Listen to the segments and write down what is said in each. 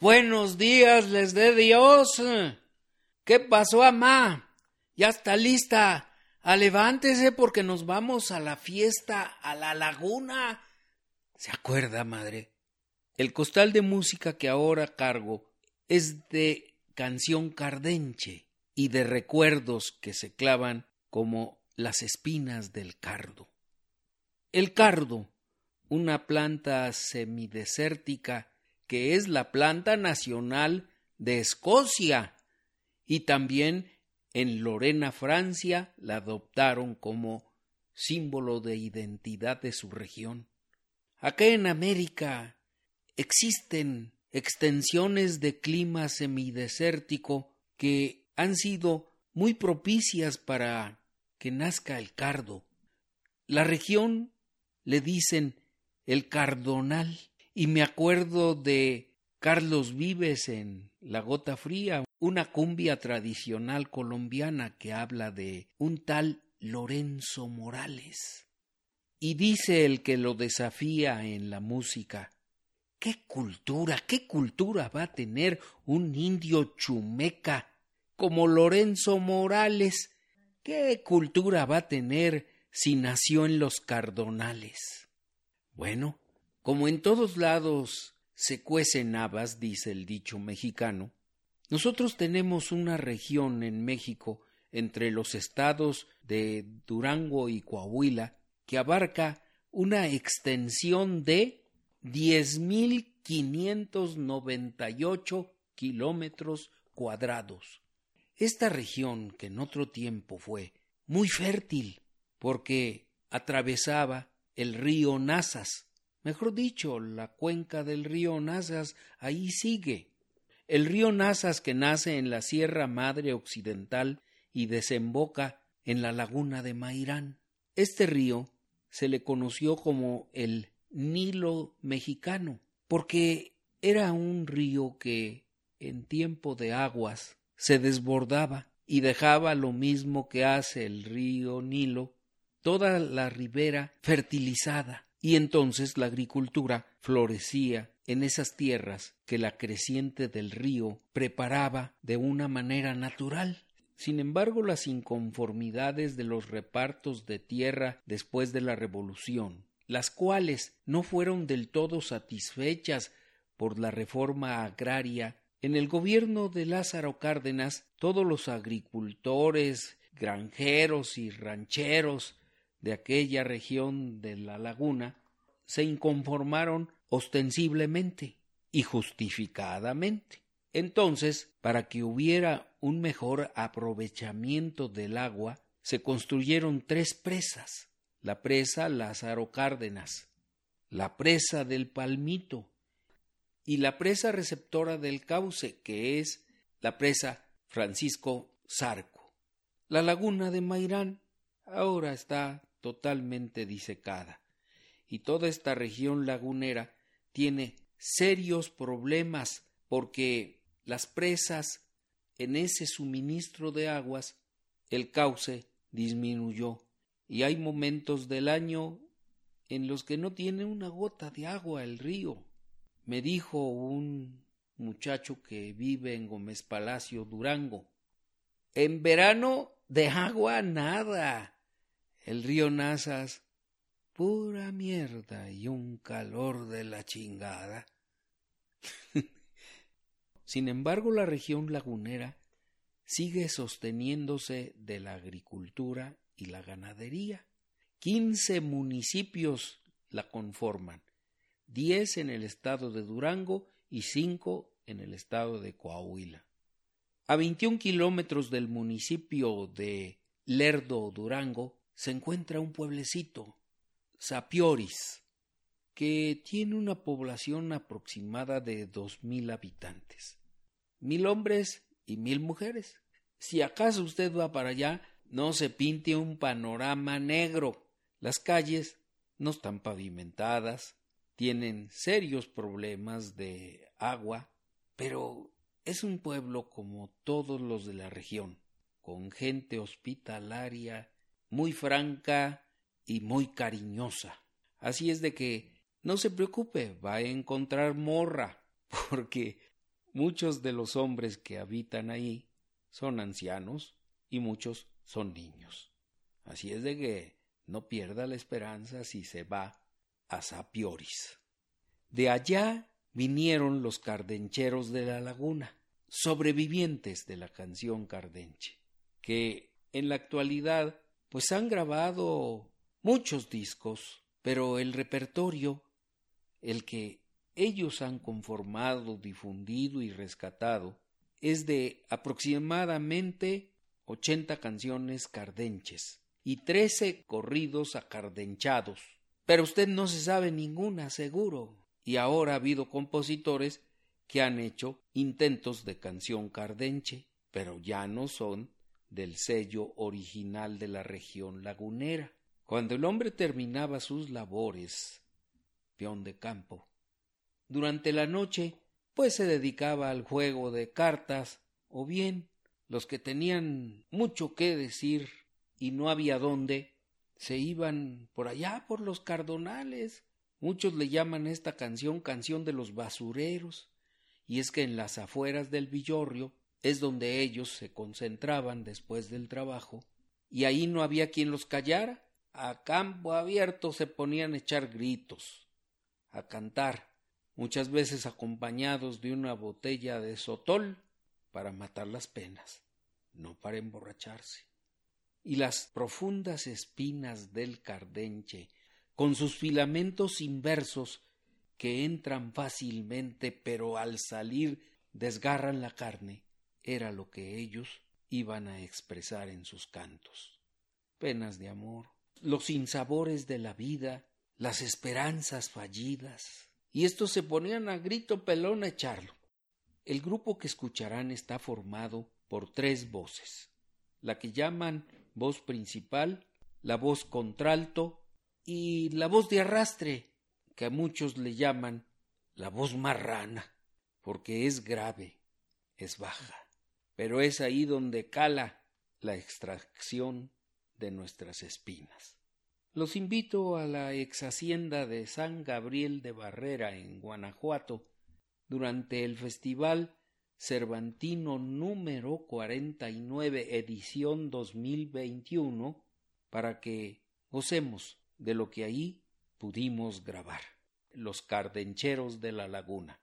Buenos días les dé Dios. ¿Qué pasó, amá? Ya está lista. A levántese porque nos vamos a la fiesta, a la laguna. ¿Se acuerda, madre? El costal de música que ahora cargo es de canción cardenche y de recuerdos que se clavan como las espinas del cardo. El cardo, una planta semidesértica que es la planta nacional de Escocia y también en Lorena, Francia, la adoptaron como símbolo de identidad de su región. Acá en América existen extensiones de clima semidesértico que han sido muy propicias para que nazca el cardo. La región le dicen el cardonal y me acuerdo de Carlos Vives en La Gota Fría, una cumbia tradicional colombiana que habla de un tal Lorenzo Morales. Y dice el que lo desafía en la música ¿Qué cultura, qué cultura va a tener un indio chumeca como Lorenzo Morales? ¿Qué cultura va a tener si nació en los cardonales? Bueno, como en todos lados se cuecen habas, dice el dicho mexicano, nosotros tenemos una región en México entre los estados de Durango y Coahuila que abarca una extensión de diez mil quinientos noventa y ocho kilómetros cuadrados. Esta región, que en otro tiempo fue muy fértil, porque atravesaba el río Nazas, mejor dicho, la cuenca del río Nazas ahí sigue. El río Nazas que nace en la Sierra Madre Occidental y desemboca en la laguna de Mairán. Este río se le conoció como el Nilo mexicano, porque era un río que en tiempo de aguas se desbordaba y dejaba lo mismo que hace el río Nilo, toda la ribera fertilizada, y entonces la agricultura florecía en esas tierras que la creciente del río preparaba de una manera natural. Sin embargo, las inconformidades de los repartos de tierra después de la Revolución las cuales no fueron del todo satisfechas por la reforma agraria, en el gobierno de Lázaro Cárdenas todos los agricultores, granjeros y rancheros de aquella región de la laguna se inconformaron ostensiblemente y justificadamente. Entonces, para que hubiera un mejor aprovechamiento del agua, se construyeron tres presas, la presa Lázaro Cárdenas, la presa del Palmito y la presa receptora del cauce, que es la presa Francisco Zarco. La laguna de Mairán ahora está totalmente disecada y toda esta región lagunera tiene serios problemas porque las presas en ese suministro de aguas el cauce disminuyó y hay momentos del año en los que no tiene una gota de agua el río. Me dijo un muchacho que vive en Gómez Palacio, Durango. En verano de agua nada. El río Nazas, pura mierda y un calor de la chingada. Sin embargo, la región lagunera sigue sosteniéndose de la agricultura y la ganadería. Quince municipios la conforman, diez en el estado de Durango y cinco en el estado de Coahuila. A 21 kilómetros del municipio de Lerdo, Durango, se encuentra un pueblecito, Sapioris, que tiene una población aproximada de dos mil habitantes, mil hombres y mil mujeres. Si acaso usted va para allá, no se pinte un panorama negro. Las calles no están pavimentadas, tienen serios problemas de agua, pero es un pueblo como todos los de la región, con gente hospitalaria, muy franca y muy cariñosa. Así es de que no se preocupe, va a encontrar morra, porque Muchos de los hombres que habitan ahí son ancianos y muchos son niños. Así es de que no pierda la esperanza si se va a Sapioris. De allá vinieron los cardencheros de la laguna, sobrevivientes de la canción cardenche, que en la actualidad pues han grabado muchos discos, pero el repertorio, el que ellos han conformado, difundido y rescatado, es de aproximadamente ochenta canciones cardenches y trece corridos acardenchados. Pero usted no se sabe ninguna, seguro. Y ahora ha habido compositores que han hecho intentos de canción cardenche, pero ya no son del sello original de la región lagunera. Cuando el hombre terminaba sus labores, peón de campo, durante la noche, pues se dedicaba al juego de cartas, o bien los que tenían mucho que decir y no había dónde, se iban por allá por los cardonales. Muchos le llaman esta canción canción de los basureros, y es que en las afueras del villorrio es donde ellos se concentraban después del trabajo, y ahí no había quien los callara. A campo abierto se ponían a echar gritos, a cantar, muchas veces acompañados de una botella de sotol para matar las penas, no para emborracharse. Y las profundas espinas del cardenche, con sus filamentos inversos que entran fácilmente pero al salir desgarran la carne, era lo que ellos iban a expresar en sus cantos. Penas de amor, los sinsabores de la vida, las esperanzas fallidas, y estos se ponían a grito pelón a echarlo. El grupo que escucharán está formado por tres voces, la que llaman voz principal, la voz contralto y la voz de arrastre, que a muchos le llaman la voz marrana, porque es grave, es baja, pero es ahí donde cala la extracción de nuestras espinas. Los invito a la ex hacienda de San Gabriel de Barrera en Guanajuato durante el Festival Cervantino número 49 edición 2021 para que gocemos de lo que ahí pudimos grabar. Los cardencheros de la laguna.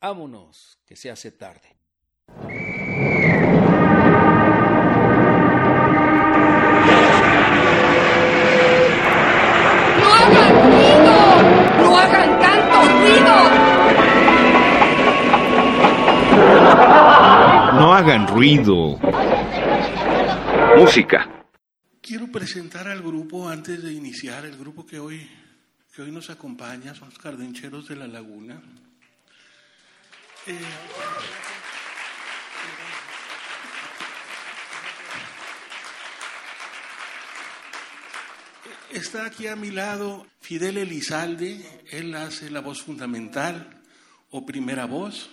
Vámonos, que se hace tarde. Ruido. Música. Quiero presentar al grupo antes de iniciar, el grupo que hoy, que hoy nos acompaña, son los Cardencheros de la Laguna. Eh, está aquí a mi lado Fidel Elizalde, él hace la voz fundamental o primera voz.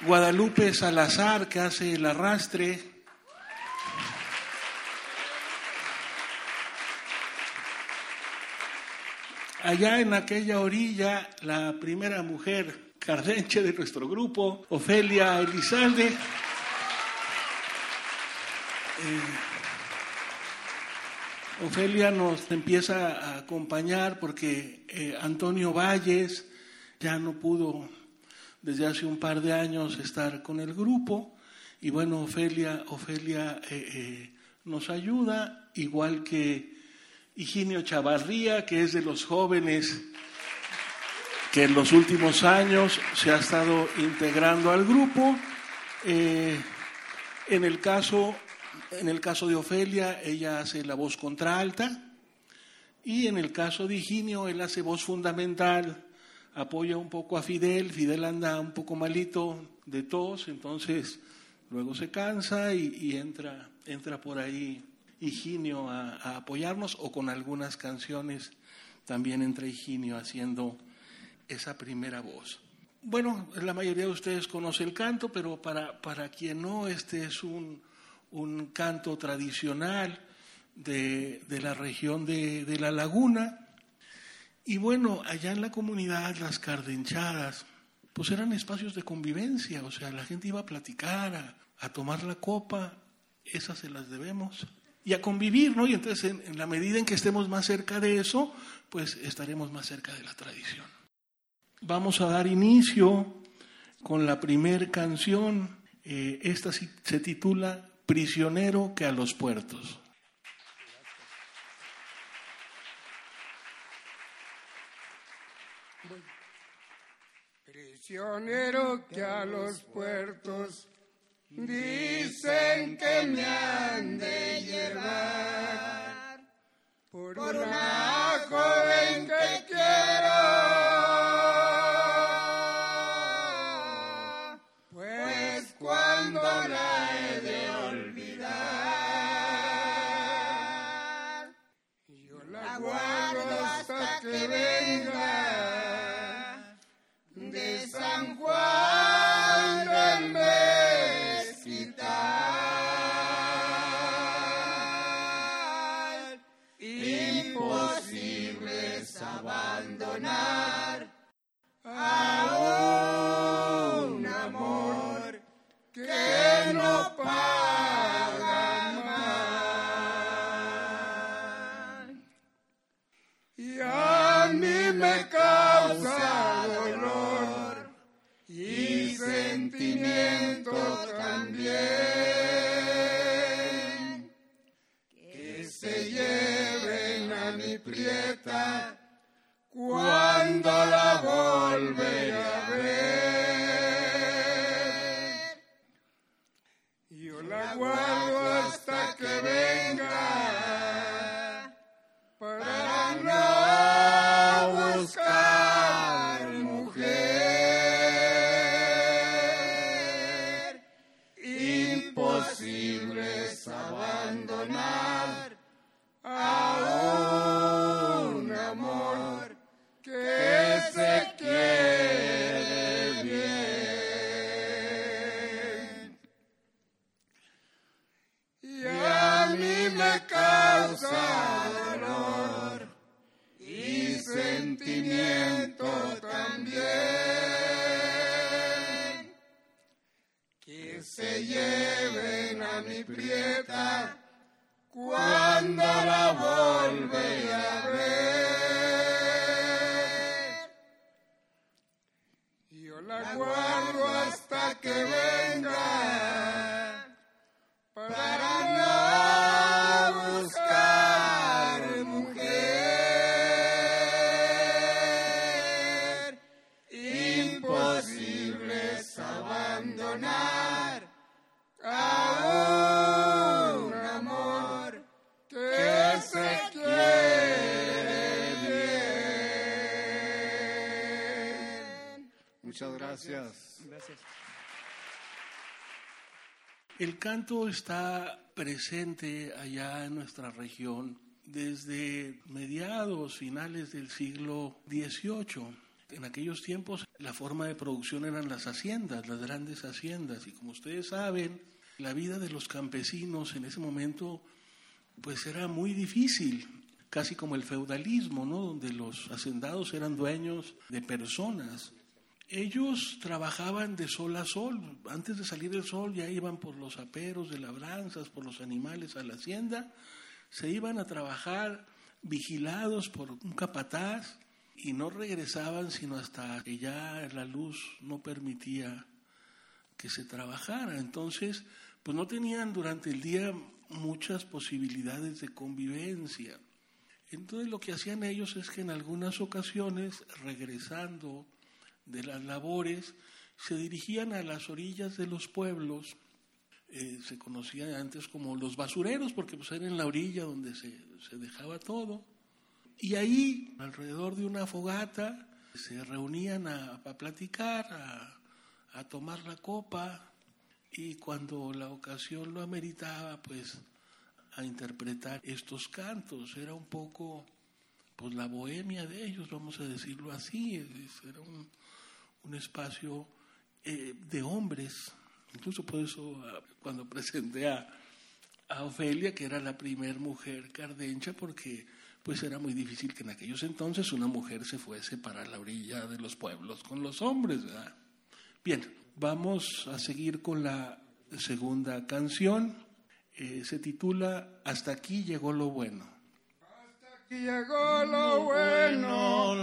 Guadalupe Salazar, que hace el arrastre. Allá en aquella orilla, la primera mujer cardenche de nuestro grupo, Ofelia Elizalde. Eh, Ofelia nos empieza a acompañar porque eh, Antonio Valles ya no pudo desde hace un par de años estar con el grupo. Y bueno, Ofelia, Ofelia eh, eh, nos ayuda, igual que Higinio Chavarría, que es de los jóvenes que en los últimos años se ha estado integrando al grupo. Eh, en, el caso, en el caso de Ofelia, ella hace la voz contralta. Y en el caso de Higinio, él hace voz fundamental apoya un poco a Fidel, Fidel anda un poco malito de tos, entonces luego se cansa y, entra, entra por ahí Higinio a, apoyarnos o con algunas canciones también entra Higinio haciendo esa primera voz. Bueno, la mayoría de ustedes conoce el canto, pero para, para quien no, este es un, un canto tradicional de, de la región de, de la laguna Y bueno, allá en la comunidad, las cardenchadas, pues eran espacios de convivencia, o sea, la gente iba a platicar, a, tomar la copa, esas se las debemos, y a convivir, ¿no? Y entonces, en, la medida en que estemos más cerca de eso, pues estaremos más cerca de la tradición. Vamos a dar inicio con la primer canción, eh, esta se titula Prisionero que a los puertos. Prisionero que a los puertos dicen que me han de llevar por, una joven que quiero. Gracias. Gracias. El canto está presente allá en nuestra región desde mediados, finales del siglo XVIII. En aquellos tiempos la forma de producción eran las haciendas, las grandes haciendas. Y como ustedes saben, la vida de los campesinos en ese momento pues era muy difícil, casi como el feudalismo, ¿no? donde los hacendados eran dueños de personas. Ellos trabajaban de sol a sol. Antes de salir el sol ya iban por los aperos de labranzas, por los animales a la hacienda. Se iban a trabajar vigilados por un capataz y no regresaban sino hasta que ya la luz no permitía que se trabajara. Entonces, pues no tenían durante el día muchas posibilidades de convivencia. Entonces lo que hacían ellos es que en algunas ocasiones, regresando de las labores, se dirigían a las orillas de los pueblos, eh, se conocían antes como los basureros, porque pues era en la orilla donde se, se dejaba todo, y ahí, alrededor de una fogata, se reunían a, platicar, a, a tomar la copa, y cuando la ocasión lo ameritaba, pues a interpretar estos cantos. Era un poco pues la bohemia de ellos, vamos a decirlo así. Era un, un espacio eh, de hombres. Incluso por eso cuando presenté a, a Ofelia, que era la primer mujer cardencha, porque pues era muy difícil que en aquellos entonces una mujer se fuese para la orilla de los pueblos con los hombres. ¿verdad? Bien, vamos a seguir con la segunda canción. Eh, se titula Hasta aquí llegó lo bueno. Hasta aquí llegó lo bueno,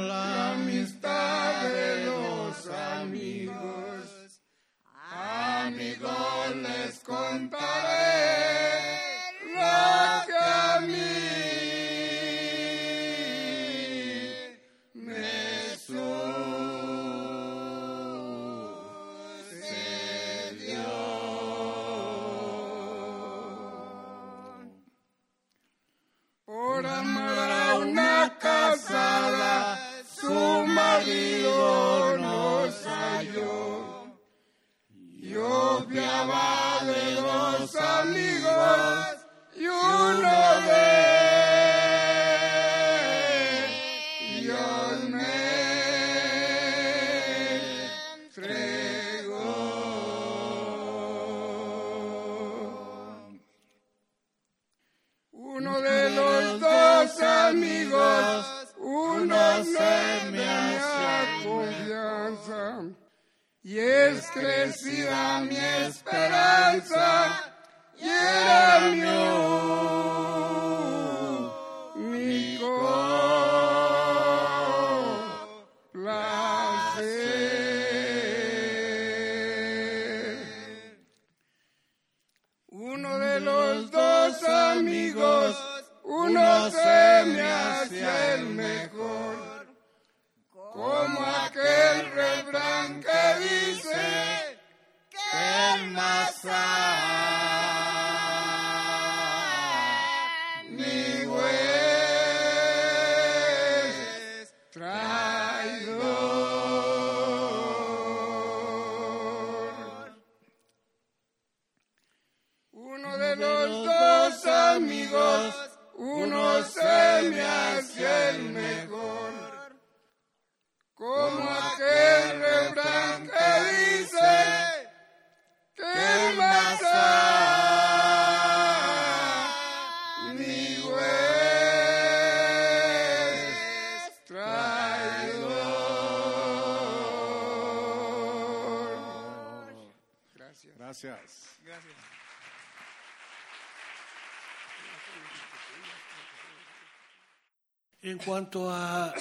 En cuanto a,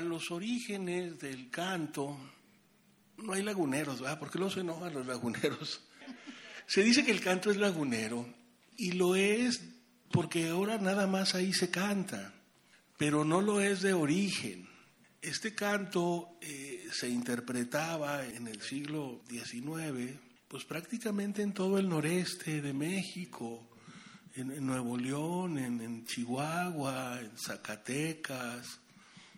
los orígenes del canto, no hay laguneros, ¿verdad? ¿Por qué los enojan los laguneros? Se dice que el canto es lagunero y lo es porque ahora nada más ahí se canta, pero no lo es de origen. Este canto eh, se interpretaba en el siglo XIX, pues prácticamente en todo el noreste de México, en, Nuevo León, en, en Chihuahua, en Zacatecas,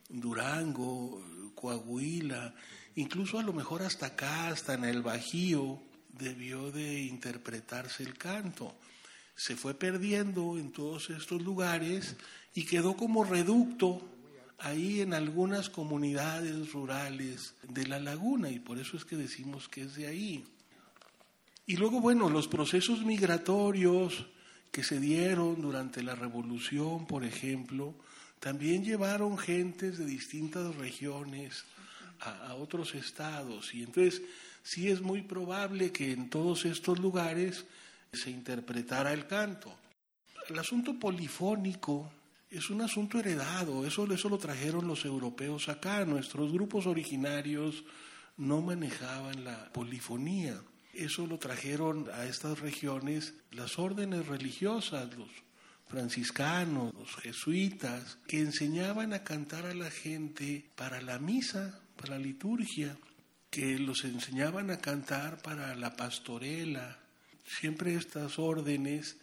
Durango, Coahuila, incluso a lo mejor hasta acá, hasta en el Bajío, debió de interpretarse el canto. Se fue perdiendo en todos estos lugares y quedó como reducto ahí en algunas comunidades rurales de la laguna y por eso es que decimos que es de ahí. Y luego, bueno, los procesos migratorios que se dieron durante la revolución, por ejemplo, también llevaron gentes de distintas regiones a, otros estados. Y entonces sí es muy probable que en todos estos lugares se interpretara el canto. El asunto polifónico es un asunto heredado, eso, eso lo trajeron los europeos acá. Nuestros grupos originarios no manejaban la polifonía. Eso lo trajeron a estas regiones las órdenes religiosas, los franciscanos, los jesuitas, que enseñaban a cantar a la gente para la misa, para la liturgia, que los enseñaban a cantar para la pastorela. Siempre estas órdenes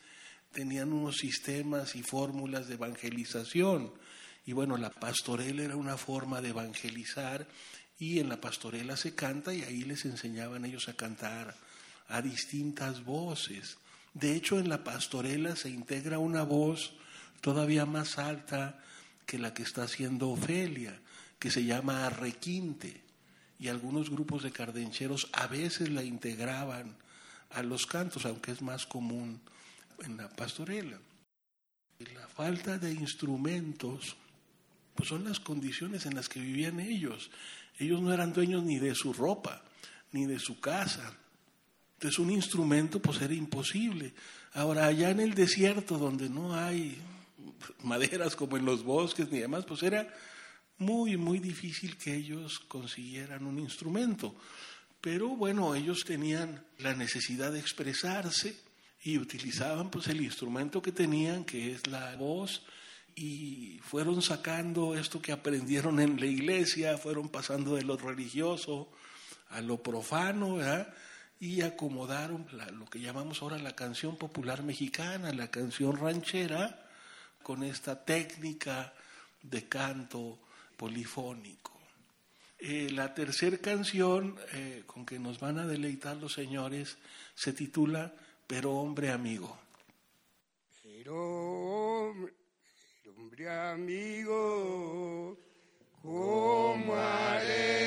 tenían unos sistemas y fórmulas de evangelización. Y bueno, la pastorela era una forma de evangelizar y en la pastorela se canta y ahí les enseñaban ellos a cantar a distintas voces. De hecho, en la pastorela se integra una voz todavía más alta que la que está haciendo Ofelia, que se llama requinte. Y algunos grupos de cardencheros a veces la integraban a los cantos, aunque es más común en la pastorela. La falta de instrumentos pues son las condiciones en las que vivían ellos. Ellos no eran dueños ni de su ropa, ni de su casa. Entonces un instrumento pues era imposible. Ahora allá en el desierto donde no hay maderas como en los bosques ni demás, pues era muy, muy difícil que ellos consiguieran un instrumento. Pero bueno, ellos tenían la necesidad de expresarse y utilizaban pues el instrumento que tenían, que es la voz, y fueron sacando esto que aprendieron en la iglesia, fueron pasando de lo religioso a lo profano, y acomodaron lo que llamamos ahora la canción popular mexicana, la canción ranchera, con esta técnica de canto polifónico. Eh, la tercera canción eh, con que nos van a deleitar los señores se titula Pero hombre amigo. Pero hombre amigo, ¿cómo haré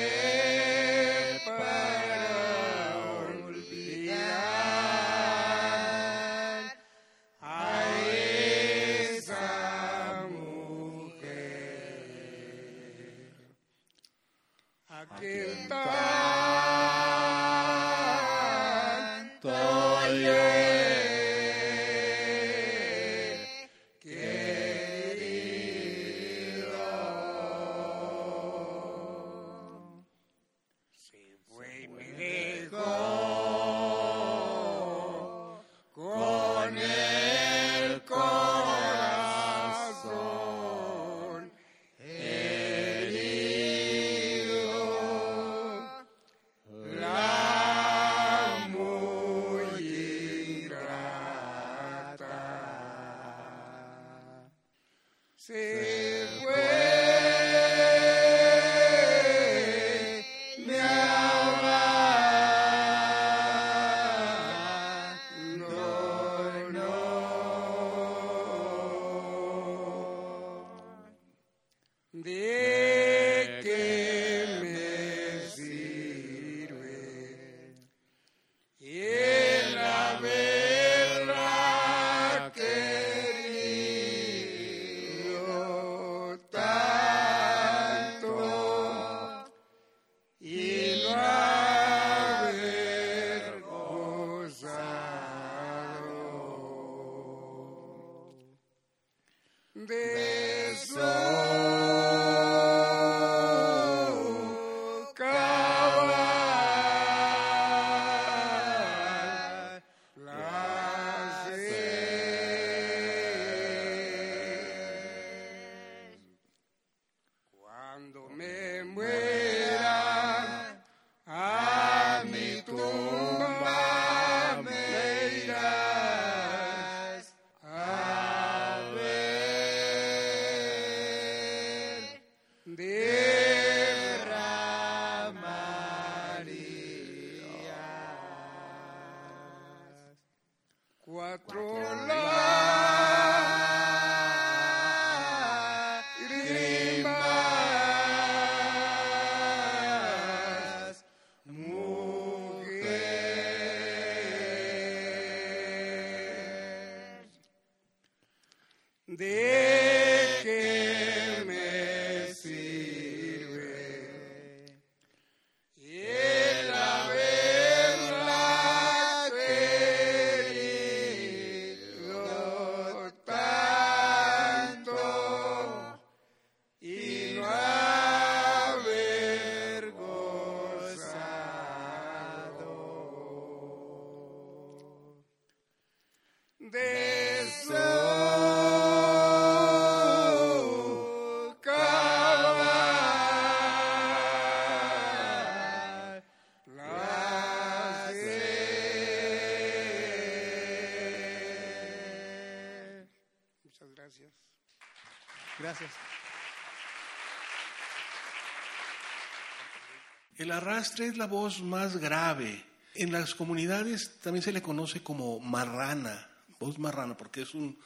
El arrastre es la voz más grave. En las comunidades también se le conoce como marrana, voz marrana, porque es un-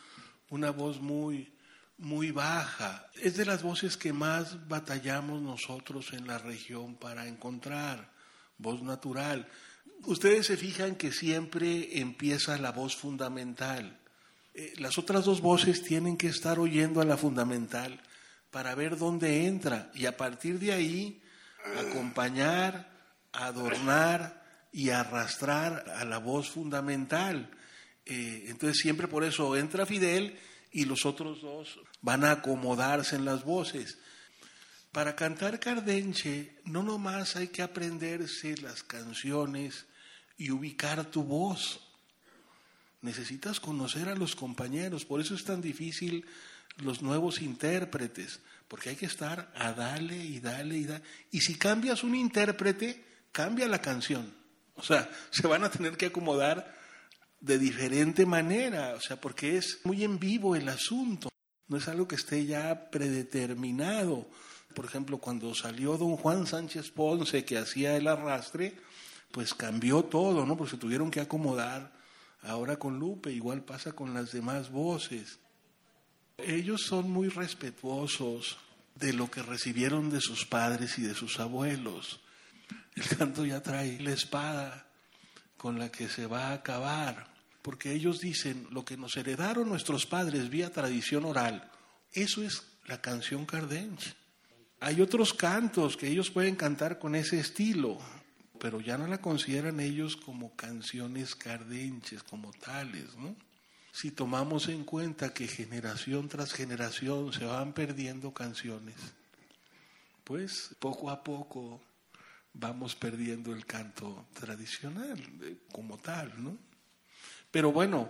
una voz muy, muy baja. Es de las voces que más batallamos nosotros en la región para encontrar voz natural. Ustedes se fijan que siempre empieza la voz fundamental. Eh, las otras dos voces tienen que estar oyendo a la fundamental para ver dónde entra y a partir de ahí acompañar, adornar y arrastrar a la voz fundamental. Eh, entonces siempre por eso entra Fidel y los otros dos van a acomodarse en las voces. Para cantar Cardenche no nomás hay que aprenderse las canciones y ubicar tu voz. Necesitas conocer a los compañeros, por eso es tan difícil los nuevos intérpretes, porque hay que estar a dale y dale y dale. Y si cambias un intérprete, cambia la canción. O sea, se van a tener que acomodar de diferente manera, o sea, porque es muy en vivo el asunto, no es algo que esté ya predeterminado. Por ejemplo, cuando salió don Juan Sánchez Ponce, que hacía el arrastre, pues cambió todo, ¿no? Porque se tuvieron que acomodar ahora con Lupe, igual pasa con las demás voces. Ellos son muy respetuosos de lo que recibieron de sus padres y de sus abuelos. El canto ya trae la espada con la que se va a acabar, porque ellos dicen lo que nos heredaron nuestros padres vía tradición oral. Eso es la canción cardenche. Hay otros cantos que ellos pueden cantar con ese estilo, pero ya no la consideran ellos como canciones cardenches, como tales, ¿no? Si tomamos en cuenta que generación tras generación se van perdiendo canciones, pues poco a poco vamos perdiendo el canto tradicional como tal, ¿no? Pero bueno,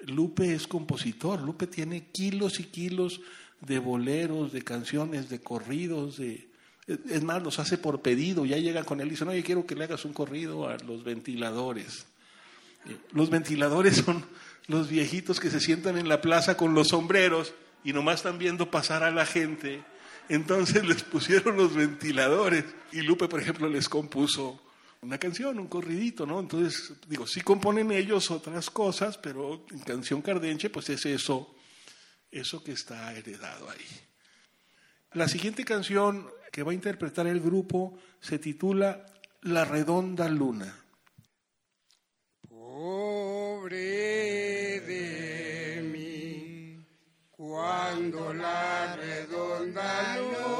Lupe es compositor, Lupe tiene kilos y kilos de boleros, de canciones, de corridos, de, es más, los hace por pedido, ya llega con él y dice, no, yo quiero que le hagas un corrido a los ventiladores. Eh, los ventiladores son los viejitos que se sientan en la plaza con los sombreros y nomás están viendo pasar a la gente. Entonces les pusieron los ventiladores y Lupe, por ejemplo, les compuso una canción, un corridito, ¿no? Entonces, digo, sí componen ellos otras cosas, pero en canción cardenche, pues es eso, eso que está heredado ahí. La siguiente canción que va a interpretar el grupo se titula La redonda luna. Pobre de mí, cuando la redonda luna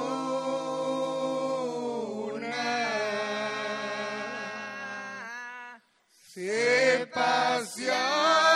se paseaba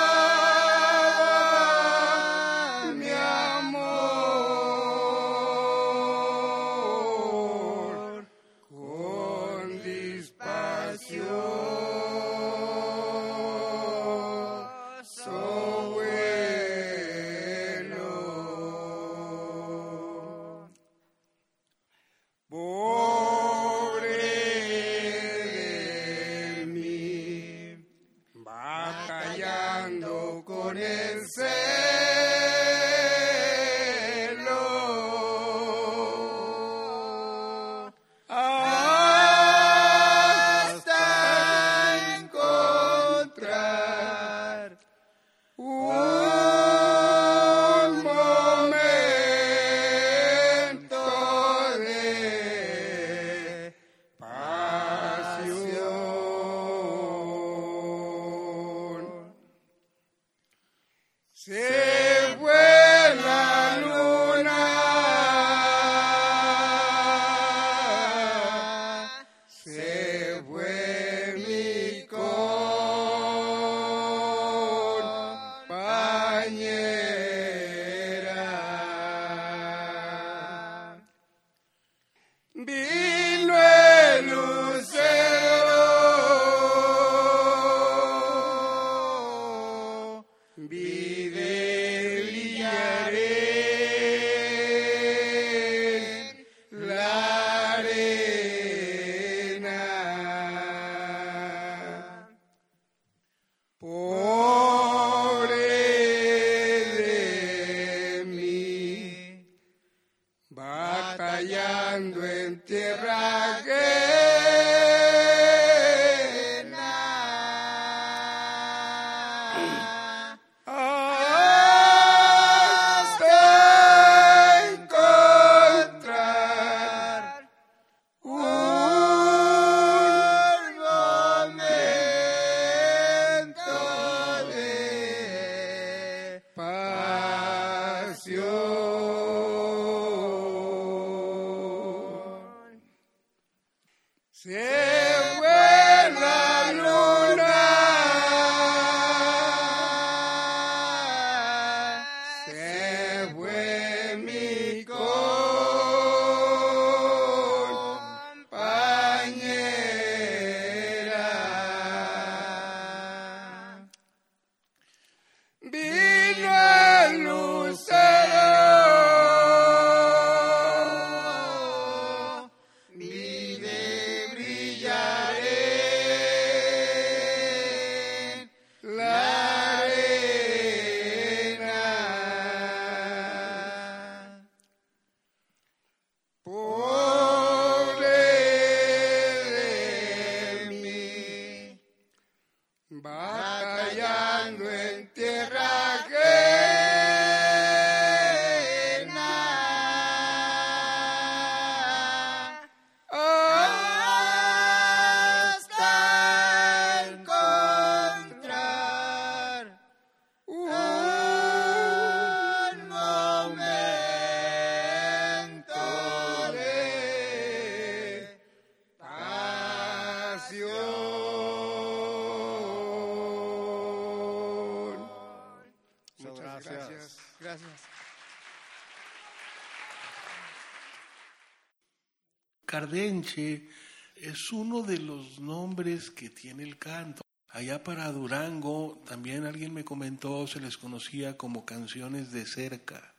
Cardenche es uno de los nombres que tiene el canto. Allá para Durango, también alguien me comentó, se les conocía como canciones de cerca,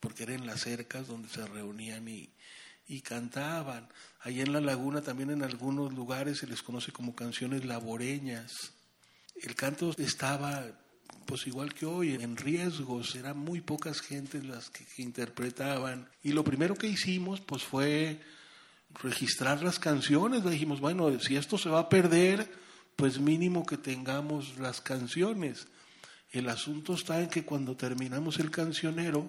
porque eran las cercas donde se reunían y, y cantaban. Allá en la laguna también en algunos lugares se les conoce como canciones laboreñas. El canto estaba, pues igual que hoy, en riesgos, eran muy pocas gentes las que, que interpretaban. Y lo primero que hicimos, pues fue registrar las canciones. Le dijimos, bueno, si esto se va a perder, pues mínimo que tengamos las canciones. El asunto está en que cuando terminamos el cancionero,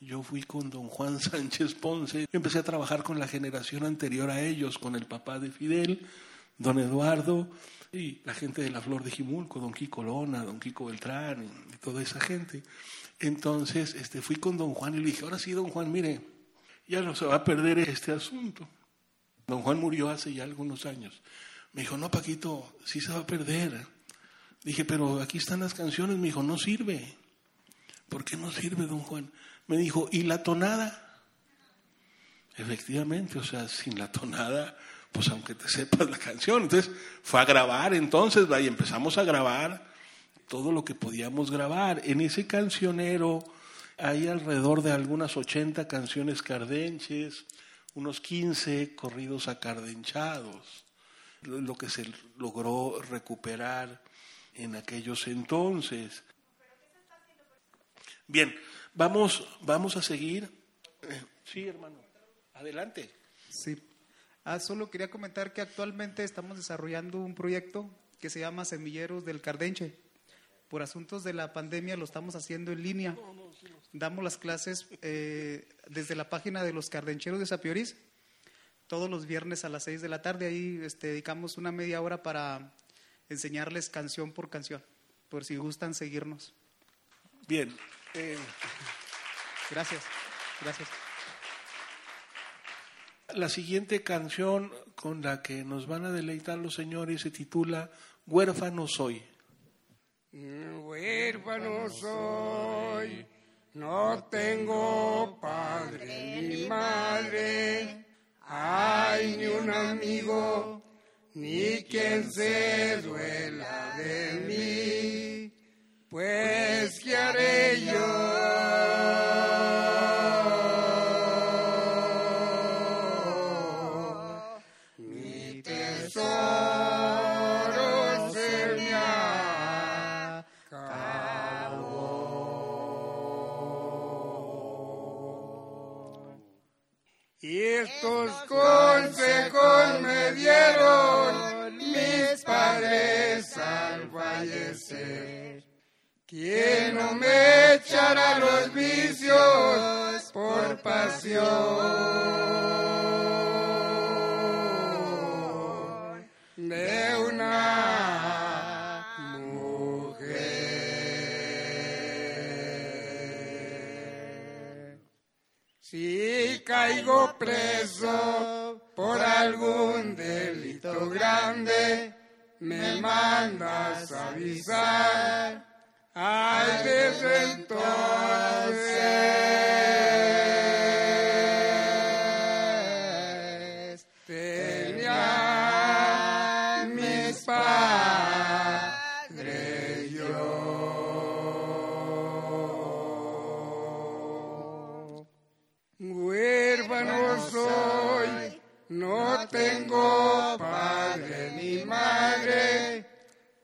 yo fui con don Juan Sánchez Ponce, empecé a trabajar con la generación anterior a ellos, con el papá de Fidel, don Eduardo, y la gente de la Flor de Jimulco, don Kiko Lona, don Kiko Beltrán, y toda esa gente. Entonces este, fui con don Juan y le dije, ahora sí, don Juan, mire, ya no se va a perder este asunto. Don Juan murió hace ya algunos años. Me dijo, no, Paquito, sí se va a perder. Dije, pero aquí están las canciones. Me dijo, no sirve. ¿Por qué no sirve, don Juan? Me dijo, ¿y la tonada? Efectivamente, o sea, sin la tonada, pues aunque te sepas la canción. Entonces fue a grabar, entonces, y empezamos a grabar todo lo que podíamos grabar. En ese cancionero hay alrededor de algunas 80 canciones cardenches, unos 15 corridos acardenchados, lo que se logró recuperar en aquellos entonces. Bien, vamos, vamos a seguir. Eh, Sí, hermano, adelante. Sí. Ah, solo quería comentar que actualmente estamos desarrollando un proyecto que se llama Semilleros del Cardenche. Por asuntos de la pandemia lo estamos haciendo en línea. Damos las clases eh, desde la página de los Cardencheros de Sapiorís todos los viernes a las 6 de la tarde. Ahí este, dedicamos una media hora para enseñarles canción por canción, por si gustan seguirnos. Bien. eh, Gracias. Gracias. la siguiente canción con la que nos van a deleitar los señores se titula Huérfano soy. Huérfano soy, no tengo padre ni madre, hay ni un amigo, ni quien se duela de mí, pues ¿qué haré yo? Y estos consejos me dieron mis padres al fallecer. ¿Quién no me echará los vicios por pasión caigo preso por algún delito grande, me mandas avisar. Ay, desde entonces tengo padre ni madre,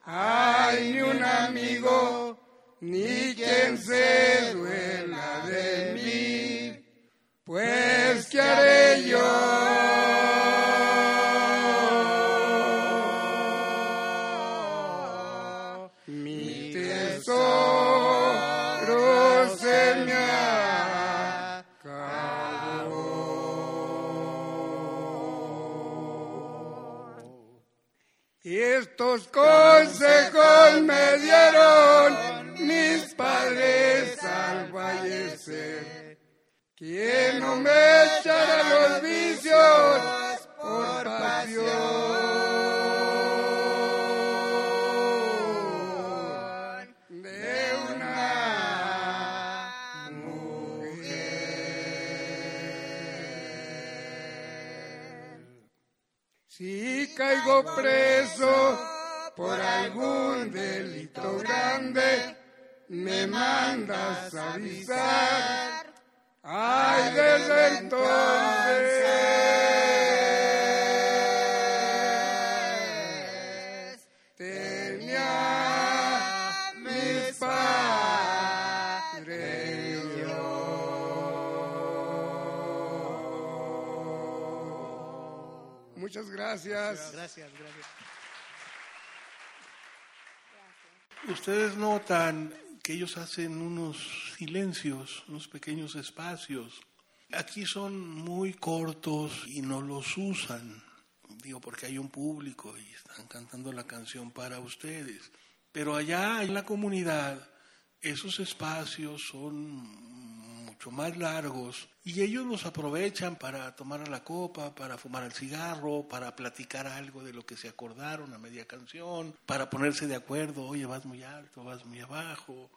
hay ni un amigo, ni quien se duela de mí, pues ¿qué haré yo? Estos consejos me dieron mis padres al fallecer. ¿Quién no me echará los vicios por pasión de una mujer? Si caigo preso por algún delito grande, me mandas avisar. Ay, desde entonces tenía mis padres. Muchas gracias. Gracias, gracias. Ustedes notan que ellos hacen unos silencios, unos pequeños espacios. Aquí son muy cortos y no los usan. Digo, porque hay un público y están cantando la canción para ustedes. Pero allá en la comunidad, esos espacios son mucho más largos y ellos los aprovechan para tomar la copa, para fumar el cigarro, para platicar algo de lo que se acordaron a media canción, para ponerse de acuerdo, oye, vas muy alto, vas muy abajo.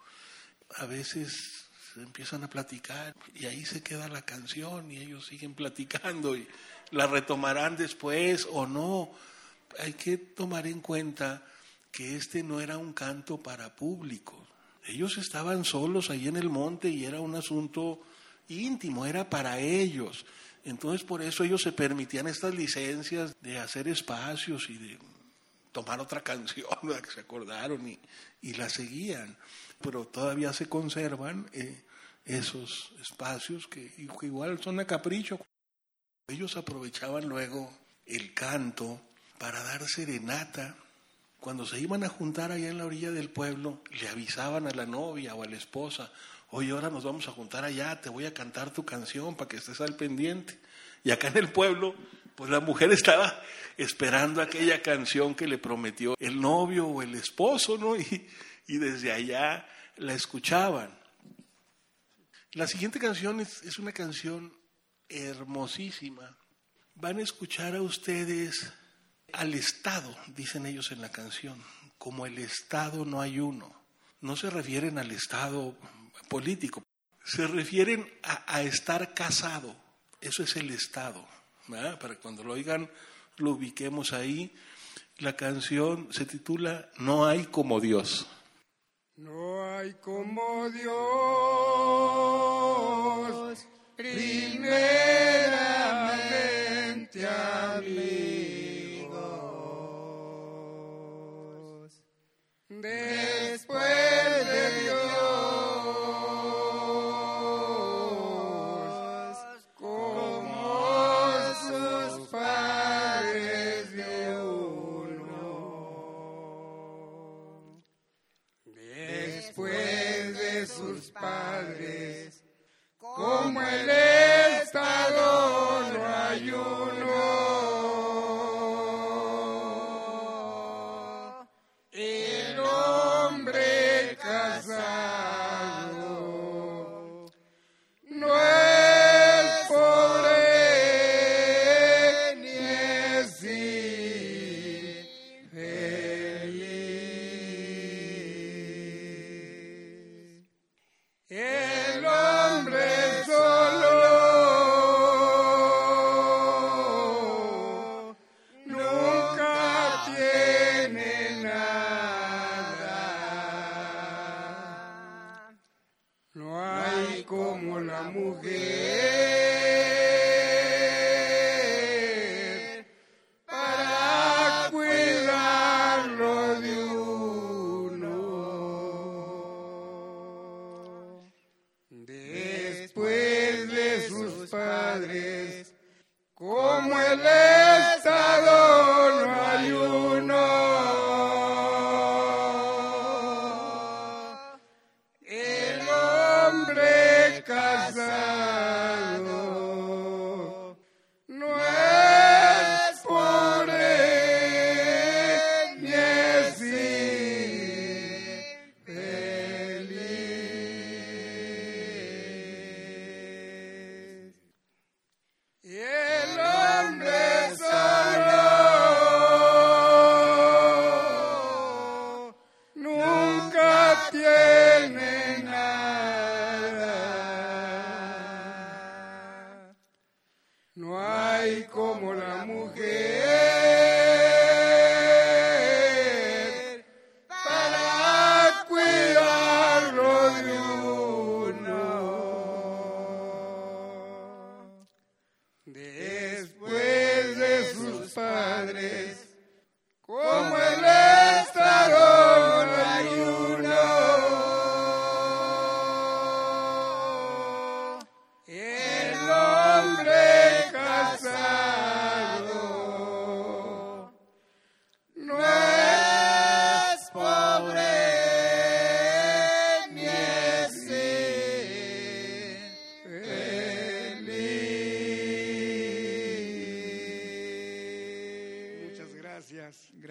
A veces empiezan a platicar y ahí se queda la canción y ellos siguen platicando y la retomarán después o no. Hay que tomar en cuenta que este no era un canto para público. Ellos estaban solos ahí en el monte y era un asunto íntimo, era para ellos. Entonces por eso ellos se permitían estas licencias de hacer espacios y de tomar otra canción que se acordaron y, y la seguían. Pero todavía se conservan eh, esos espacios que igual son a capricho. Ellos aprovechaban luego el canto para dar serenata cuando se iban a juntar allá en la orilla del pueblo, le avisaban a la novia o a la esposa, oye, ahora nos vamos a juntar allá, te voy a cantar tu canción para que estés al pendiente. Y acá en el pueblo, pues la mujer estaba esperando aquella canción que le prometió el novio o el esposo, ¿no? Y, desde allá la escuchaban. La siguiente canción es una canción hermosísima. Van a escuchar a ustedes al Estado, dicen ellos en la canción, como el Estado no hay uno. No se refieren al Estado político, se refieren a, a estar casado. Eso es el Estado. ¿verdad? Para que cuando lo oigan, lo ubiquemos ahí. La canción se titula No hay como Dios. No hay como Dios, primeramente después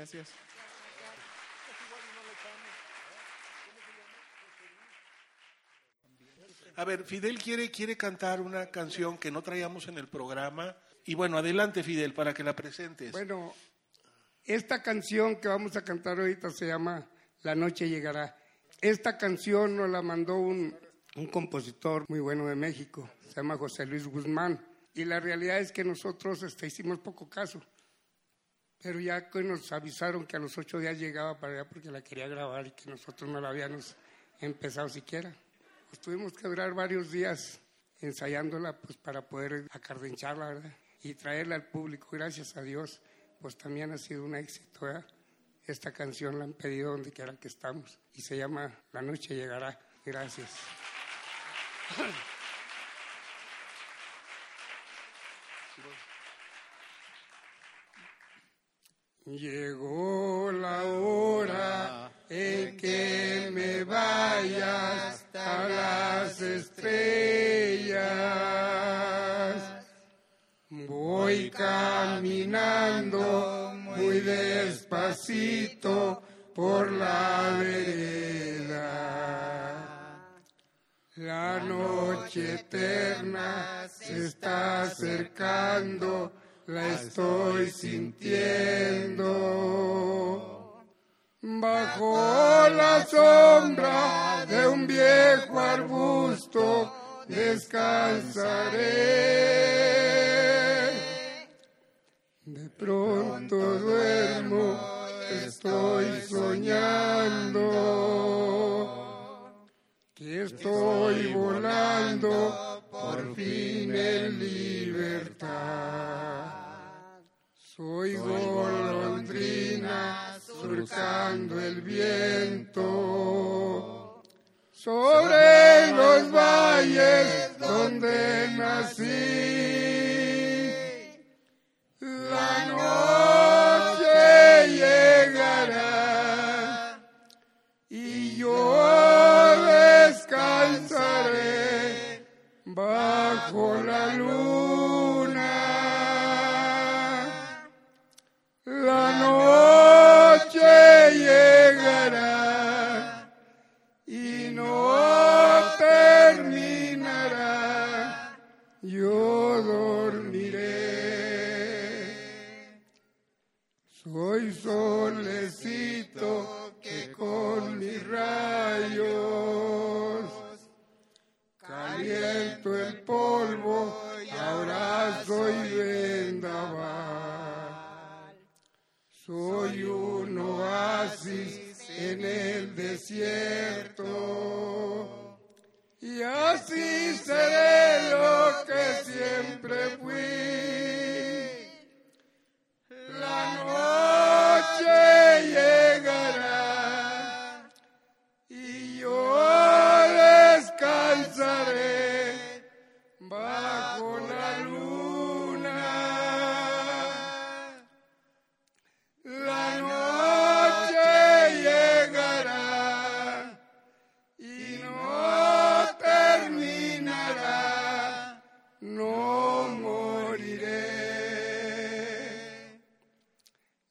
Gracias. A ver, Fidel quiere, quiere cantar una canción que no traíamos en el programa. Y bueno, adelante Fidel para que la presentes. Bueno, esta canción que vamos a cantar ahorita se llama La noche llegará. Esta canción nos la mandó un, un compositor muy bueno de México, se llama José Luis Guzmán. Y la realidad es que nosotros este, hicimos poco caso. Pero ya que nos avisaron que a los ocho días llegaba para allá porque la quería grabar y que nosotros no la habíamos empezado siquiera. Pues tuvimos que durar varios días ensayándola pues para poder acardencharla, ¿verdad? Y traerla al público. Gracias a Dios, pues también ha sido un éxito, ¿verdad? Esta canción la han pedido donde quiera que estamos y se llama La noche llegará. Gracias. Llegó la hora en que me vaya hasta las estrellas. Voy caminando muy despacito por la vereda. La noche eterna se está acercando, la estoy sintiendo. Bajo la sombra de un viejo arbusto descansaré. De pronto duermo, estoy soñando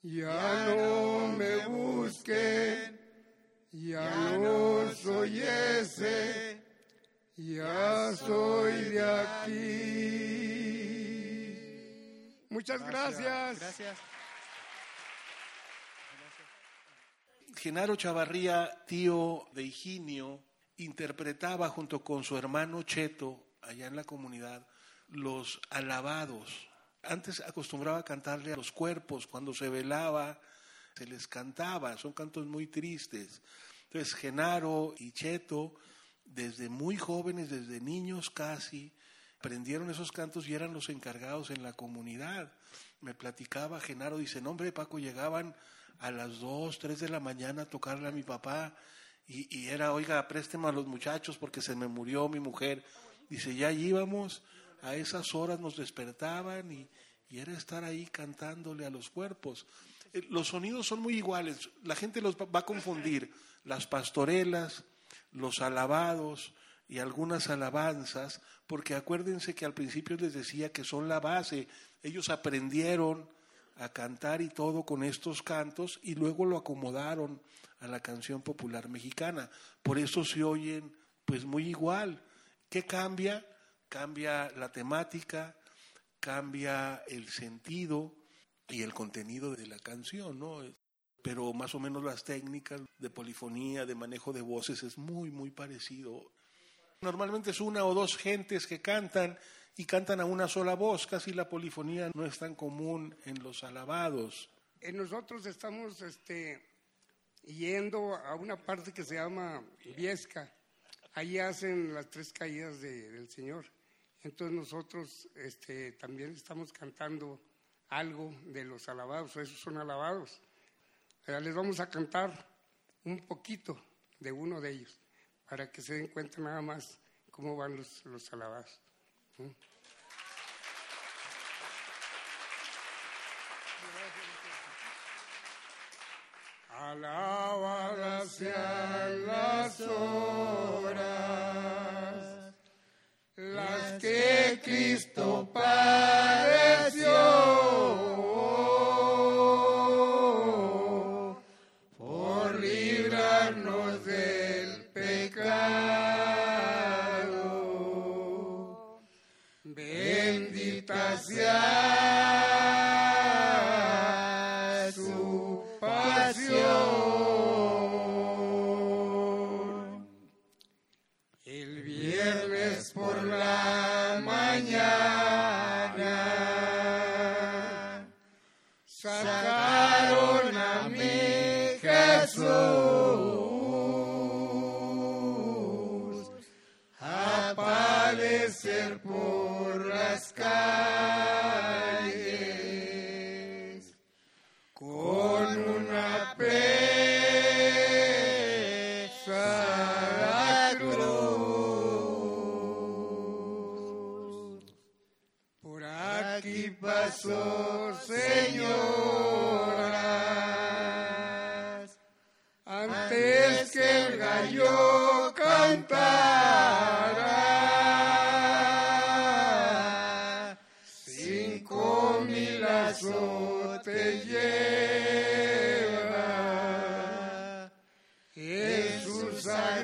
Ya no me busquen, ya no soy ese, ya soy de aquí. Muchas gracias. Gracias. Genaro Chavarría, tío de Higinio, interpretaba junto con su hermano Cheto, allá en la comunidad, los alabados. Antes acostumbraba a cantarle a los cuerpos, cuando se velaba, se les cantaba, son cantos muy tristes. Entonces, Genaro y Cheto, desde muy jóvenes, desde niños casi, aprendieron esos cantos y eran los encargados en la comunidad. Me platicaba Genaro, dice, no hombre Paco, llegaban a las dos, tres de la mañana a tocarle a mi papá y, y era, oiga, présteme a los muchachos porque se me murió mi mujer. Dice, ya íbamos, a esas horas nos despertaban y, era estar ahí cantándole a los cuerpos. Eh, Los sonidos son muy iguales, la gente los va a confundir, las pastorelas, los alabados y algunas alabanzas, porque acuérdense que al principio les decía que son la base, ellos aprendieron a cantar y todo con estos cantos y luego lo acomodaron a la canción popular mexicana. Por eso se oyen pues muy igual. ¿Qué cambia? Cambia la temática, cambia el sentido y el contenido de la canción, ¿no? Pero más o menos las técnicas de polifonía, de manejo de voces es muy, muy parecido. Normalmente es una o dos gentes que cantan y cantan a una sola voz. Casi la polifonía no es tan común en los alabados. Eh, nosotros estamos este, yendo a una parte que se llama Viesca. Ahí hacen las tres caídas del Señor. Entonces nosotros este, también estamos cantando algo de los alabados, esos son alabados. les vamos a cantar un poquito de uno de ellos, para que se den cuenta nada más cómo van los, los alabados. Alabadas sean las horas, que Cristo padeció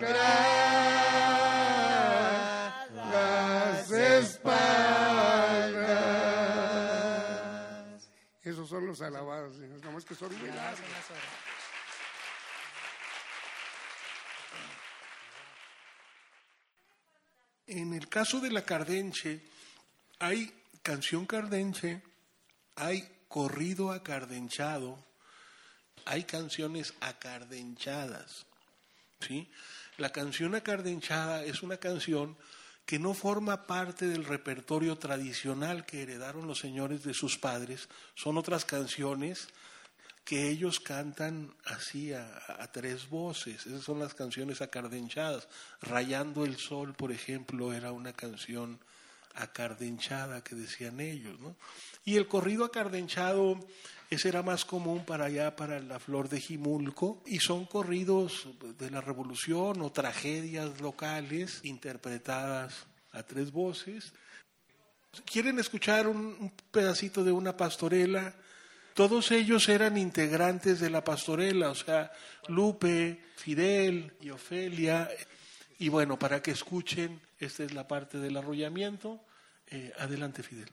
sus sagradas espaldas. Esos son los alabados, señores, nomás que son muy largos. En el caso de la Cardenche, hay canción cardenche, hay corrido acardenchado, hay canciones acardenchadas. ¿sí? La canción acardenchada es una canción que no forma parte del repertorio tradicional que heredaron los señores de sus padres, son otras canciones que ellos cantan así a, tres voces. Esas son las canciones acardenchadas. Rayando el sol, por ejemplo, era una canción acardenchada que decían ellos. Y el corrido acardenchado, ese era más común para allá, para la flor de Jimulco, y son corridos de la revolución o tragedias locales interpretadas a tres voces. ¿Quieren escuchar un, pedacito de una pastorela? Todos ellos eran integrantes de la pastorela, o sea, Lupe, Fidel y Ofelia. Y bueno, para que escuchen, esta es la parte del arrollamiento. Eh, adelante, Fidel.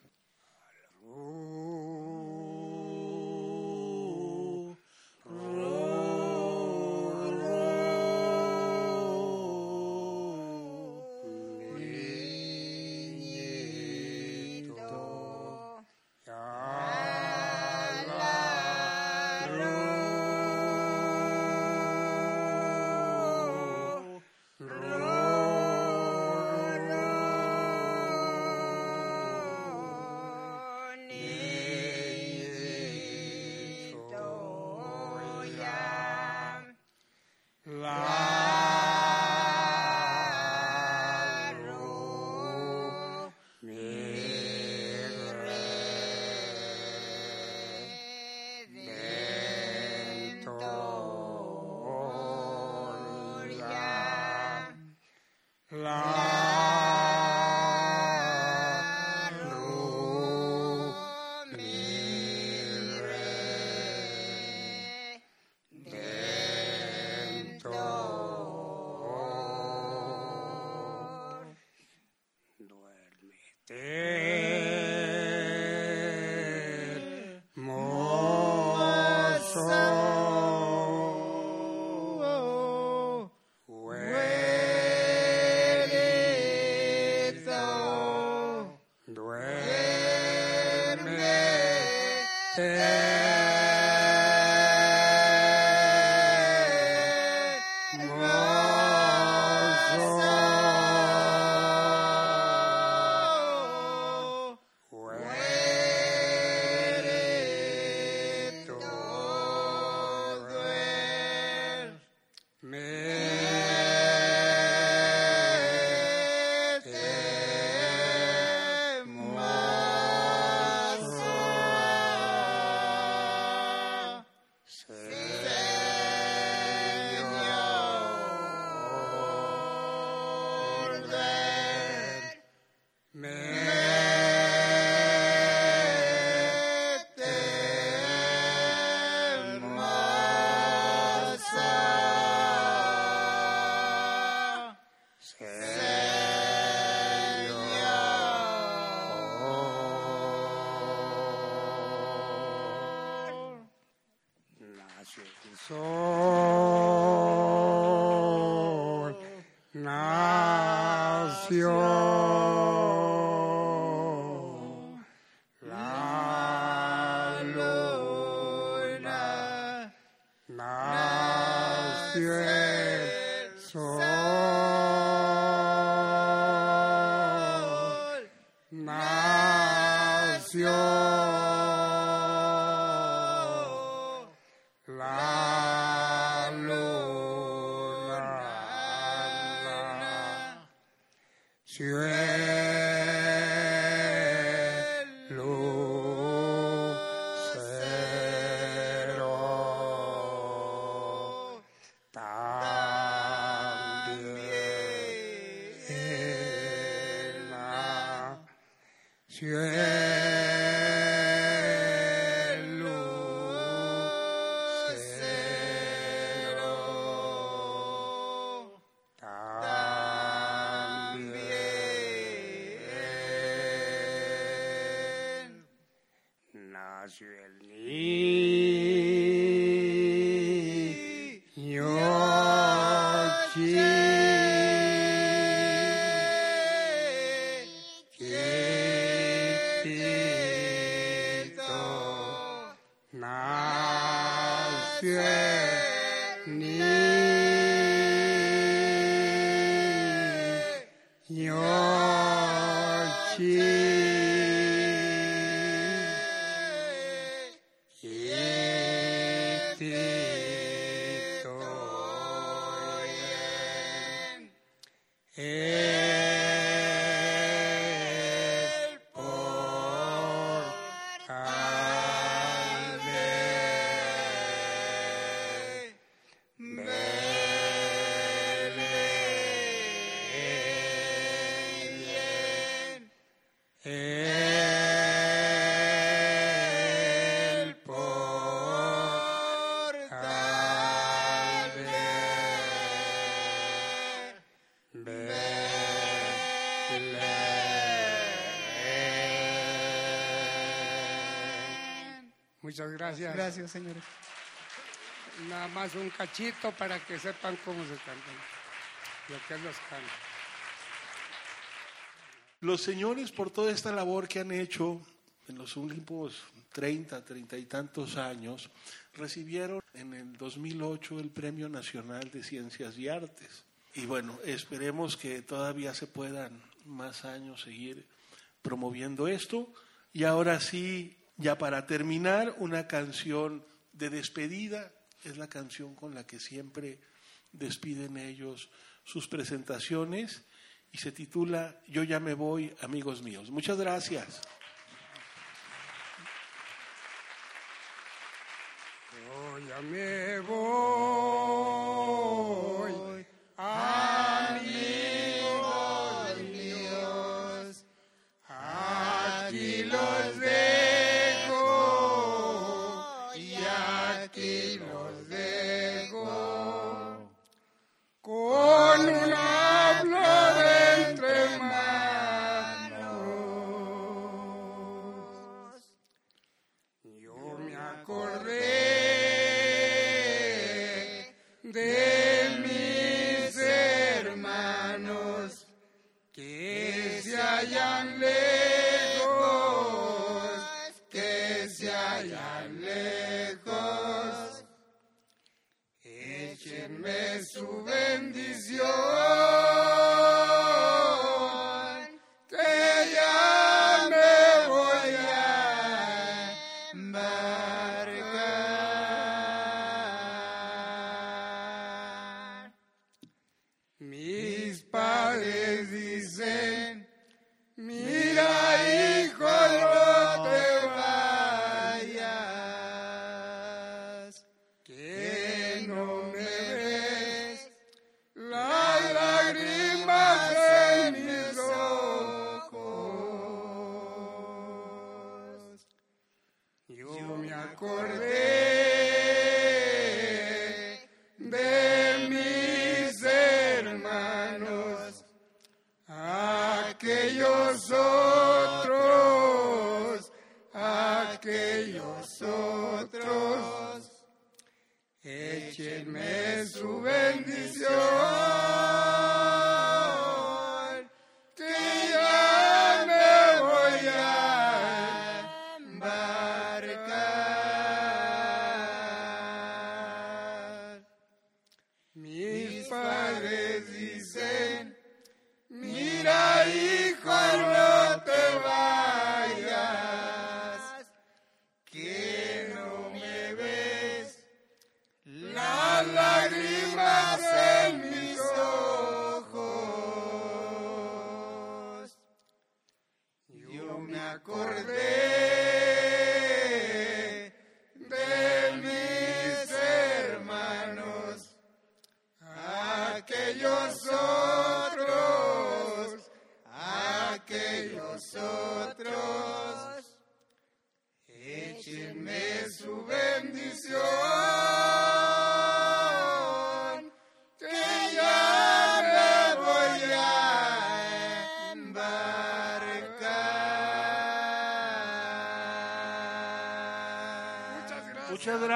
Sol, nació El Muchas gracias. Gracias, señores. Nada más un cachito para que sepan cómo se cantan. Lo que es los cantos. Los señores, por toda esta labor que han hecho en los últimos 30, 30 y tantos años, recibieron en el 2008 el Premio Nacional de Ciencias y Artes. Y bueno, esperemos que todavía se puedan más años seguir promoviendo esto. Y ahora sí, ya para terminar, una canción de despedida. Es la canción con la que siempre despiden ellos sus presentaciones y se titula Yo ya me voy, amigos míos. Muchas gracias. Yo ya me voy, grande.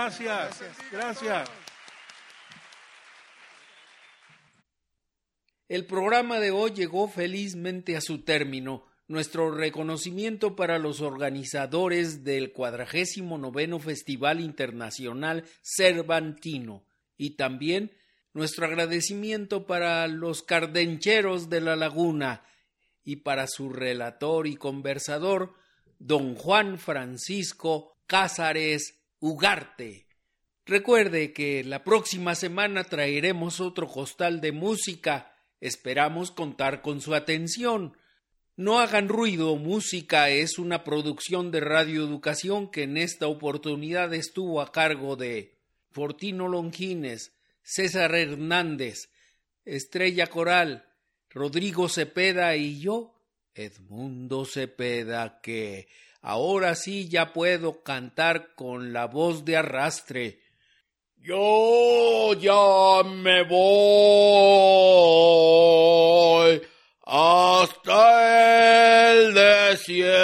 Gracias. Gracias. El programa de hoy llegó felizmente a su término. Nuestro reconocimiento para los organizadores del cuadragésimo noveno Festival Internacional Cervantino y también nuestro agradecimiento para los cardencheros de la laguna y para su relator y conversador, don Juan Francisco Cázares Ugarte. Recuerde que la próxima semana traeremos otro costal de música. Esperamos contar con su atención. No hagan ruido, música es una producción de Radio Educación que en esta oportunidad estuvo a cargo de Fortino Longines, César Hernández, Estrella Coral, Rodrigo Cepeda y yo, Edmundo Cepeda, que Ahora sí ya puedo cantar con la voz de arrastre. Yo ya me voy hasta el desierto.